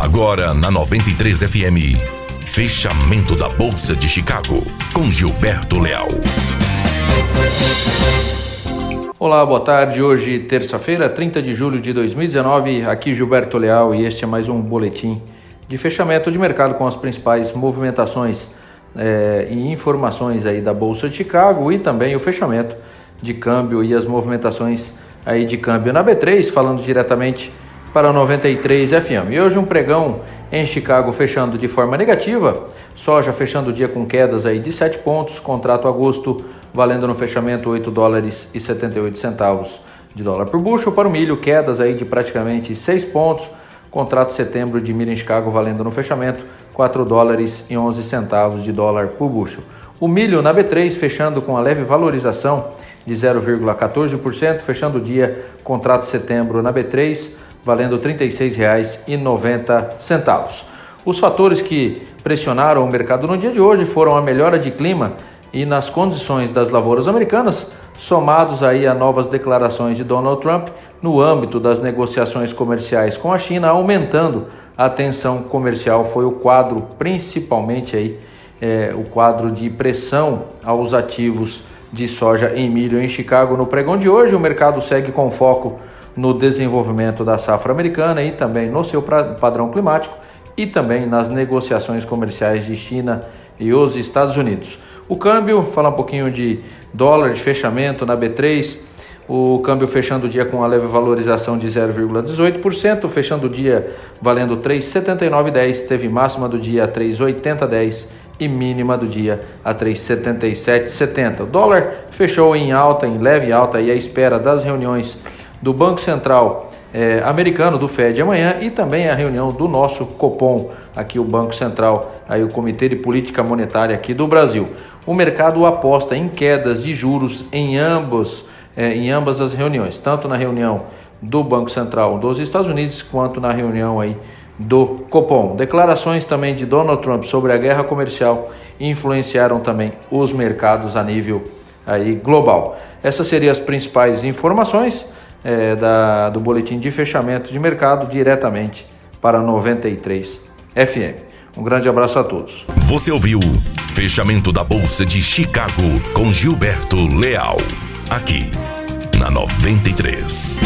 Agora na 93 FM. Fechamento da Bolsa de Chicago com Gilberto Leal. Olá, boa tarde. Hoje, terça-feira, 30 de julho de 2019. Aqui Gilberto Leal e este é mais um boletim de fechamento de mercado com as principais movimentações é, e informações aí da Bolsa de Chicago e também o fechamento de câmbio e as movimentações aí de câmbio na B3, falando diretamente para 93 FM. E hoje um pregão em Chicago fechando de forma negativa, soja fechando o dia com quedas aí de 7 pontos, contrato agosto valendo no fechamento 8 dólares e 78 centavos de dólar por bushel, para o milho quedas aí de praticamente 6 pontos, contrato setembro de milho em Chicago valendo no fechamento 4 dólares e 11 centavos de dólar por bushel. O milho na B3 fechando com a leve valorização de 0,14%, fechando o dia contrato setembro na B3 valendo R$ 36,90. Os fatores que pressionaram o mercado no dia de hoje foram a melhora de clima e nas condições das lavouras americanas, somados aí a novas declarações de Donald Trump no âmbito das negociações comerciais com a China, aumentando a tensão comercial, foi o quadro principalmente aí é, o quadro de pressão aos ativos de soja em milho em Chicago no pregão de hoje. O mercado segue com foco no desenvolvimento da safra americana e também no seu padrão climático e também nas negociações comerciais de China e os Estados Unidos. O câmbio, falar um pouquinho de dólar de fechamento na B3, o câmbio fechando o dia com uma leve valorização de 0,18%, fechando o dia valendo 3,7910, teve máxima do dia a 3,8010 e mínima do dia a 3,7770. O dólar fechou em alta, em leve alta e à espera das reuniões do Banco Central é, americano, do Fed, amanhã e também a reunião do nosso Copom, aqui o Banco Central, aí o Comitê de Política Monetária aqui do Brasil. O mercado aposta em quedas de juros em ambos, é, em ambas as reuniões, tanto na reunião do Banco Central dos Estados Unidos quanto na reunião aí do Copom. Declarações também de Donald Trump sobre a guerra comercial influenciaram também os mercados a nível aí global. Essas seriam as principais informações é, da, do boletim de fechamento de mercado diretamente para 93 FM. Um grande abraço a todos. Você ouviu Fechamento da Bolsa de Chicago com Gilberto Leal, aqui na 93.